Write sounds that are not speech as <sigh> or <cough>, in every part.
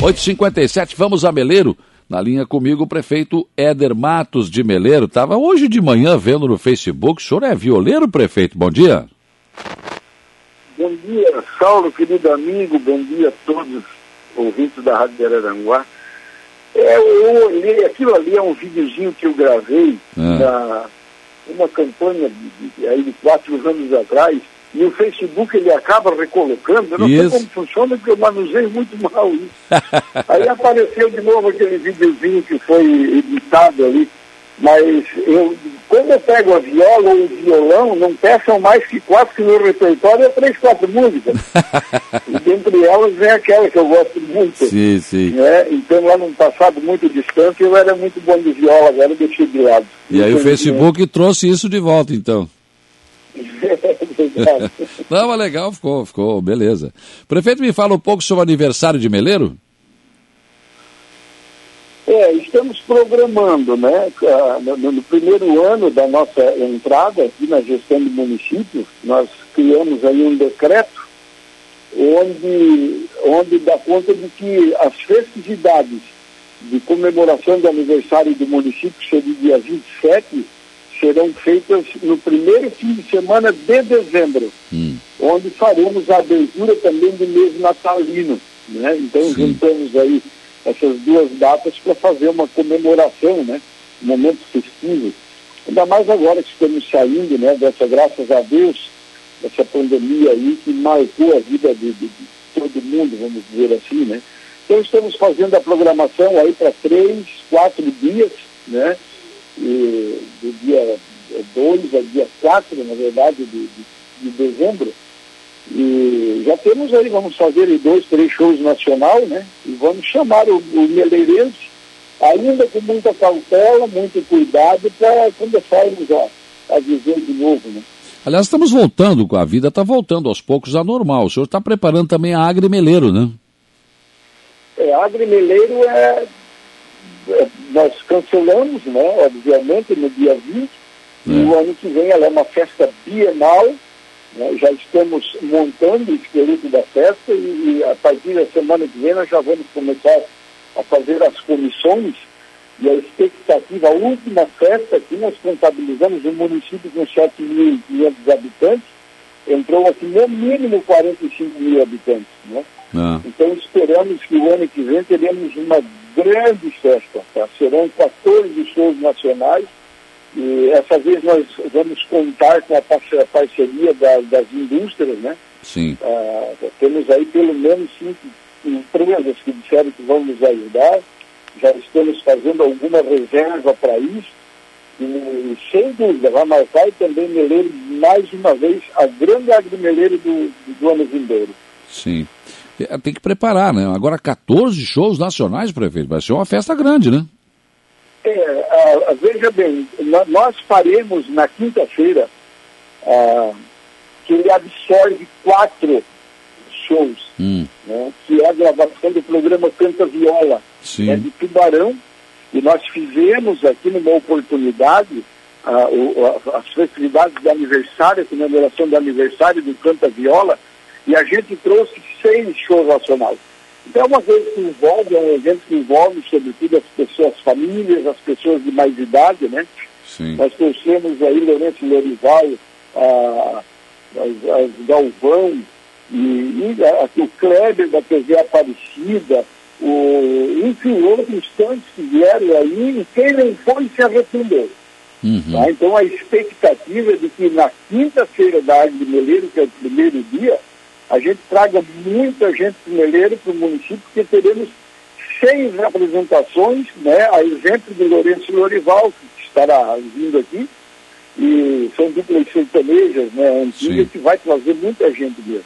8h57, vamos a Meleiro. Na linha comigo o prefeito Éder Matos de Meleiro. Estava hoje de manhã vendo no Facebook. O senhor é violeiro, prefeito? Bom dia. Bom dia, Saulo, querido amigo. Bom dia a todos ouvintes da Rádio de Araranguá. É, eu olhei, aquilo ali é um videozinho que eu gravei é. na uma campanha de, de, aí de quatro anos atrás, e o Facebook ele acaba recolocando, eu não isso. sei como funciona, porque eu manusei muito mal isso. <laughs> aí apareceu de novo aquele videozinho que foi editado ali, mas eu, quando eu pego a viola ou o violão, não peçam mais que quatro, que no repertório é três, quatro músicas. <laughs> e dentre elas vem aquela que eu gosto muito. Sim, sim. Né? Então lá num passado muito distante eu era muito bom de viola, agora eu deixei de lado. E aí o Facebook trouxe isso de volta então. <laughs> <laughs> Não, mas legal, ficou, ficou, beleza. Prefeito, me fala um pouco sobre o aniversário de Meleiro? É, estamos programando, né? No, no, primeiro ano da nossa entrada aqui na gestão do município, nós criamos aí um decreto onde, onde dá conta de que as festividades de comemoração do aniversário do município, que seria dia 27, serão feitas no primeiro fim de semana de dezembro, hum. onde faremos a abertura também do mês natalino. Né? Então Sim. juntamos aí essas duas datas para fazer uma comemoração, né? Um momento festivo. Ainda mais agora que estamos saindo, né? Dessa, graças a Deus, essa pandemia aí que marcou a vida de, de, de todo mundo, vamos dizer assim, né? Então estamos fazendo a programação aí para três, quatro dias, né? E, do dia 2 a dia 4, na verdade, de, de, de dezembro. E já temos aí, vamos fazer dois, três shows nacional, né? E vamos chamar o, o Meleirense, ainda com muita cautela, muito cuidado, para começarmos a, a viver de novo, né? Aliás, estamos voltando, a vida está voltando aos poucos à normal. O senhor está preparando também a Agrimeleiro, né? É, a Agrimeleiro é, Nós cancelamos, né? Obviamente, no dia 20. É. E o ano que vem ela é uma festa bienal né? Já estamos montando o esqueleto da festa e, e, a partir da semana que vem nós já vamos começar a fazer as comissões e a expectativa, a última festa que nós contabilizamos um município com 7.500 habitantes, entrou aqui no mínimo 45 mil habitantes. Né? Ah. Então esperamos que o ano que vem teremos uma grande festa. Tá? Serão 14 shows nacionais e essa vez nós vamos contar com a parceria das indústrias, né? Sim. Ah, temos aí pelo menos cinco empresas que disseram que vão nos ajudar. Já estamos fazendo alguma reserva para isso. E sem dúvida, vai marcar e também Meleiro, mais uma vez, a grande agrimeleiro do, do ano vindouro. Sim. Tem que preparar, né? Agora 14 shows nacionais, prefeito. Vai ser uma festa grande, né? É, uh, veja bem, nós faremos na quinta-feira uh, que ele absorve quatro shows, hum. né, que é a gravação do programa Canta Viola, né, de Tubarão, e nós fizemos aqui numa oportunidade uh, o, as festividades de aniversário, a comemoração do aniversário do Canta Viola, e a gente trouxe seis shows nacionais. Então é uma coisa que envolve, é um evento que envolve, sobretudo, as pessoas, as famílias, as pessoas de mais idade, né? Sim. Nós trouxemos aí Lourenço Lorival, a, a, a Galvão, e, e a, o Kleber da TV Aparecida, o, enfim, outros tantos que vieram aí, e quem não foi se arrependeu. Uhum. Tá? Então a expectativa é de que na quinta-feira da Águia de Meleiro, que é o primeiro dia, a gente traga muita gente primeiro para o município, porque teremos seis representações, né, a exemplo de Lourenço Lorival, que estará vindo aqui, e são duplas sertanejas, né, antigas, Sim. que vai trazer muita gente mesmo.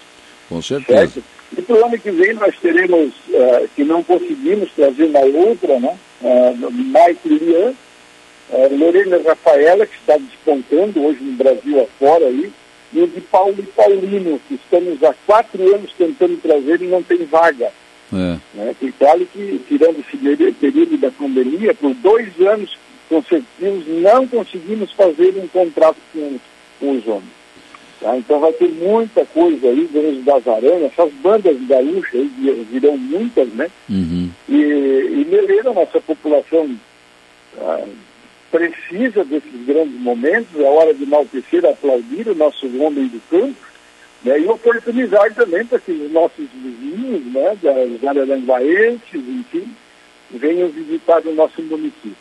Com certeza. Certo? E para o ano que vem nós teremos, uh, que não conseguimos trazer uma outra, né, uh, Mike Lian, uh, Lorena Rafaela, que está despontando hoje no Brasil afora aí, e o de Paulo e Paulino, que estamos há quatro anos tentando trazer e não tem vaga. É. Né? E claro que, tirando esse período da pandemia, por dois anos consecutivos, não conseguimos fazer um contrato com, com os homens. Tá? Então vai ter muita coisa aí, Grande das Aranhas, essas bandas gaúchas aí virão muitas, né? Uhum. E, e Meleira, nossa população ah, precisa desses grandes momentos, é hora de enaltecer, aplaudir o nosso homem do campo, né? e oportunizar também para que os nossos vizinhos, né, das araranguaenses, enfim, venham visitar o nosso município.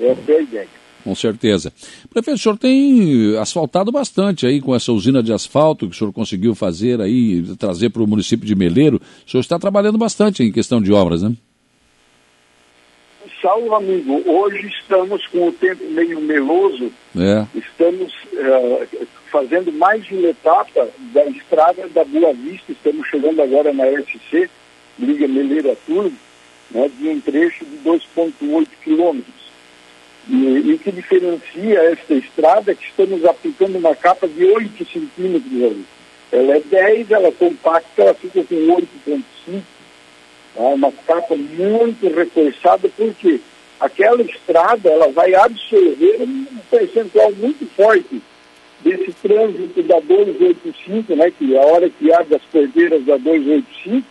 Essa é a ideia. Com certeza. Prefeito, o senhor tem asfaltado bastante aí com essa usina de asfalto que o senhor conseguiu fazer aí, trazer para o município de Meleiro. O senhor está trabalhando bastante em questão de obras, né? Salve, amigo. Hoje estamos com o tempo meio meloso. É. Estamos uh, fazendo mais uma etapa da estrada da Boa Vista. Estamos chegando agora na SC, Liga Meleiro a Turbo, né, de um trecho de 2,8 quilômetros. E o que diferencia esta estrada é que estamos aplicando uma capa de 8 centímetros. Ela é 10, ela é compacta, ela fica com 8,5. É uma capa muito reforçada, porque aquela estrada ela vai absorver um percentual muito forte desse trânsito da 285, né, que a hora que abre as cordeiras da 285,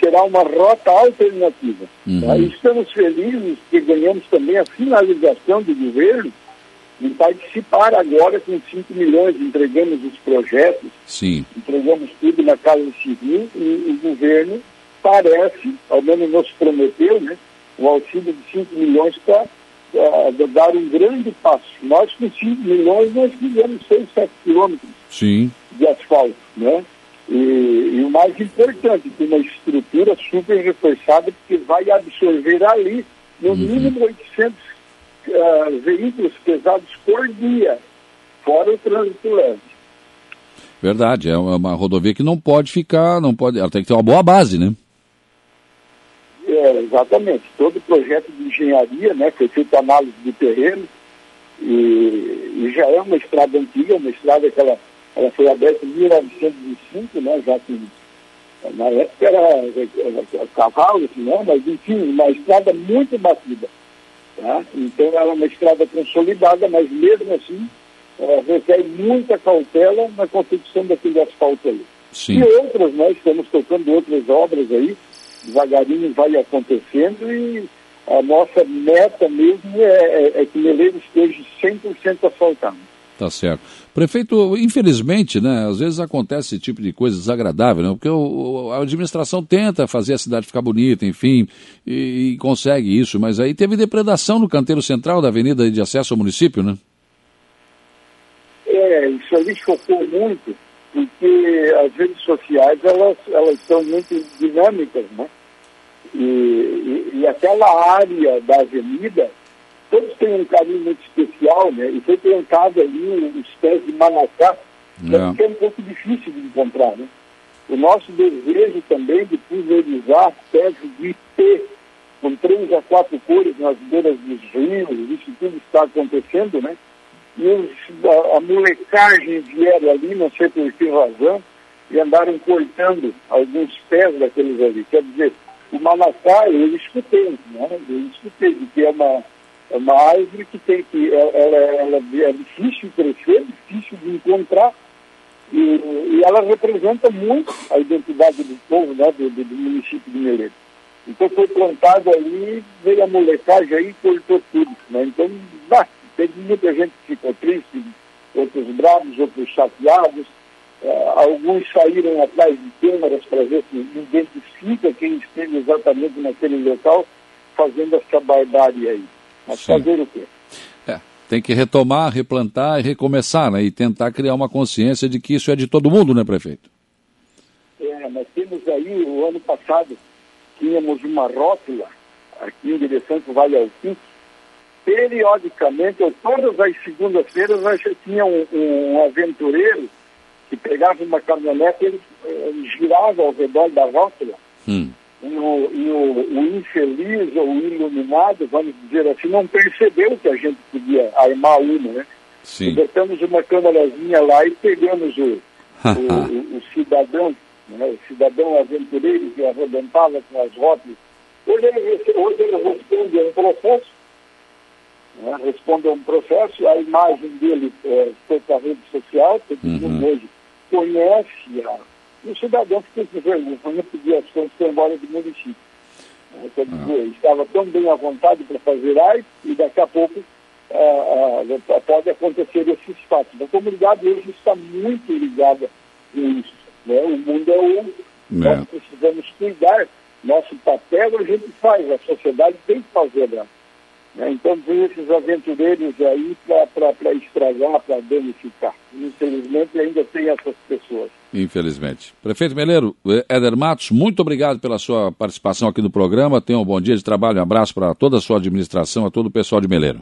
será uma rota alternativa. Uhum. Tá? estamos felizes que ganhamos também a finalização do governo em participar agora com 5 milhões, entregamos os projetos, Sim. entregamos tudo na Casa Civil e o governo parece, ao menos nos prometeu, né, o auxílio de 5 milhões para uh, dar um grande passo. Nós com 5 milhões nós fizemos 6, 7 quilômetros Sim. de asfalto, né? E, e, o mais importante, tem uma estrutura super reforçada que vai absorver ali no uhum. mínimo 800 uh, ah, veículos pesados por dia, fora o trânsito leve. Verdade, é uma rodovia que não pode ficar, não pode, ela tem que ter uma boa base, né? É, exatamente. Todo projeto de engenharia, né, foi feita análise do terreno e, e já é uma estrada antiga, uma estrada que ela ela foi aberta em 1905, né, já que na época era, era cavalo, assim, né, mas enfim, uma estrada muito batida. Tá? Então ela é uma estrada consolidada, mas mesmo assim é, requer muita cautela na constituição daquele asfalto ali. Sim. E outras, nós né, estamos tocando outras obras aí, devagarinho vai acontecendo e a nossa meta mesmo é, é, é que Meleiro esteja 100% asfaltado. Tá certo. Prefeito, infelizmente, né, às vezes acontece esse tipo de coisa desagradável, né, porque o, a administração tenta fazer a cidade ficar bonita, enfim, e, e, consegue isso, mas aí teve depredação no canteiro central da avenida de acesso ao município, né? É, isso ali chocou muito, porque as redes sociais, elas, elas são muito dinâmicas, né? E, e, e aquela área da avenida todos têm um carinho muito especial, né? E foi plantado ali os pés de manacá, é. que é um pouco difícil de encontrar, né? O nosso desejo também de pulverizar pés de ipê com três a quatro cores nas beiras dos rios, isso tudo está acontecendo, né? E os, a, a molecagem vieram ali, não sei por que razão, e andaram cortando alguns pés daqueles ali. Quer dizer, o manacá, eu escutei, né? Eu escutei de que é uma é uma árvore que tem que, ela, ela, é difícil de crescer, difícil de encontrar, e, e, ela representa muito a identidade do povo, né, do, do, município de Meleiro. Então foi plantado ali, veio a molecagem aí e cortou tudo. Né? Então, bah, teve muita gente que ficou triste, outros bravos, outros chateados. Uh, alguns saíram atrás de câmeras para ver se identifica quem esteve exatamente naquele local fazendo essa barbárie aí. Mas Sim. fazer o quê? É, tem que retomar, replantar e recomeçar, né? E tentar criar uma consciência de que isso é de todo mundo, né, prefeito? É, nós temos aí, o ano passado, tínhamos uma rótula aqui em direção para o Vale Altim. Periodicamente, ou todas as segundas-feiras, nós tinha um, um, aventureiro que pegava uma caminhonete, ele, ele girava ao redor da rótula. Hum e o, e o, o infeliz ou o iluminado, vamos dizer assim, não percebeu que a gente podia armar uma, né? Sim. E botamos uma câmerazinha lá e pegamos o, <laughs> o, o, cidadão, né? o cidadão aventureiro que arrebentava com as rotas. Hoje ele, hoje ele responde a um processo, né? responde a um processo, a imagem dele é, foi para a rede social, todo mundo uhum. hoje conhece a, o cidadão que tem que vergonha pedir as contas para embora do município. Quer dizer, ah. estava tão bem à vontade para fazer AIDS e daqui a pouco ah, ah, pode acontecer esses fatos. A comunidade hoje está muito ligada com isso. Né? O mundo é o. É. Nós precisamos cuidar. Nosso papel a gente faz, a sociedade tem que fazer. Né? Né? Então tem esses aventureiros aí para estragar, para danificar. Infelizmente ainda tem essas pessoas. Infelizmente. Prefeito Meleiro, eh, Éder Matos, muito obrigado pela sua participação aqui no programa. Tenha um bom dia de trabalho, um abraço para toda a sua administração, a todo o pessoal de Meleiro.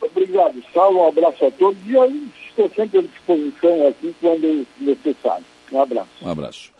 Obrigado, Saulo, um abraço a todos e eu estou sempre à disposição aqui quando necessário. Um abraço. Um abraço.